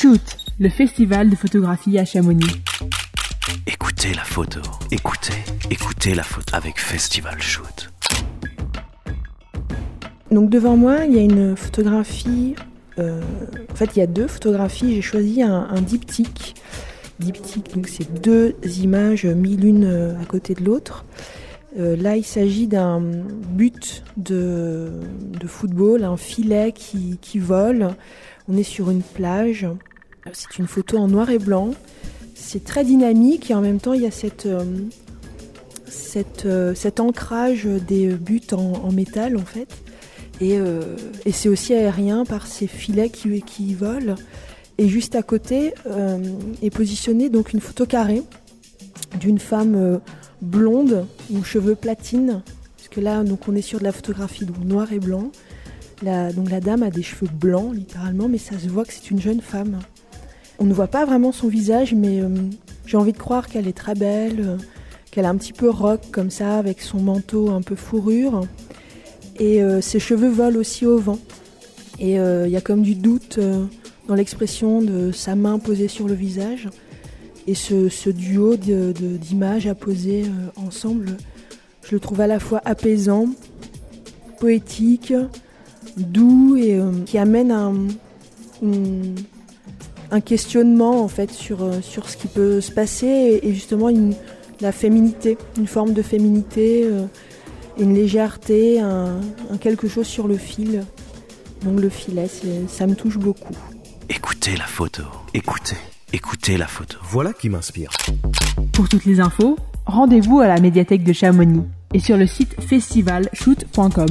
Shoot, le festival de photographie à Chamonix. Écoutez la photo. Écoutez, écoutez la photo avec Festival Shoot. Donc devant moi, il y a une photographie. euh, en fait, il y a deux photographies. J'ai choisi un, un diptyque. Diptyque, donc c'est deux images mis l'une euh, à côté de l'autre. Euh, là, il s'agit d'un but de, de football, un filet qui, qui vole. On est sur une plage. C'est une photo en noir et blanc. C'est très dynamique et en même temps, il y a cette, euh, euh, cet ancrage des buts en, métal en fait. Et, euh, et c'est aussi aérien par ces filets qui, qui volent. Et juste à côté est positionnée donc une photo carrée d'une femme blonde aux cheveux platine. Parce que là, donc on est sur de la photographie donc noir et blanc. La, donc la dame a des cheveux blancs littéralement, mais ça se voit que c'est une jeune femme. On ne voit pas vraiment son visage, mais euh, j'ai envie de croire qu'elle est très belle, euh, qu'elle est un petit peu rock comme ça, avec son manteau un peu fourrure. Et euh, ses cheveux volent aussi au vent. Et il y a comme du doute dans l'expression de sa main posée sur le visage. Et ce, duo d'images à poser ensemble, je le trouve à la fois apaisant, poétique, doux et qui amène un, une- un questionnement en fait sur, euh, sur ce qui peut se passer et, et justement une, la féminité, une forme de féminité, euh, une légèreté, un, un quelque chose sur le fil. Donc le filet, ça me touche beaucoup. Écoutez la photo. Écoutez, écoutez la photo. Voilà qui m'inspire. Pour toutes les infos, rendez-vous à la médiathèque de Chamonix et sur le site festivalshoot.com.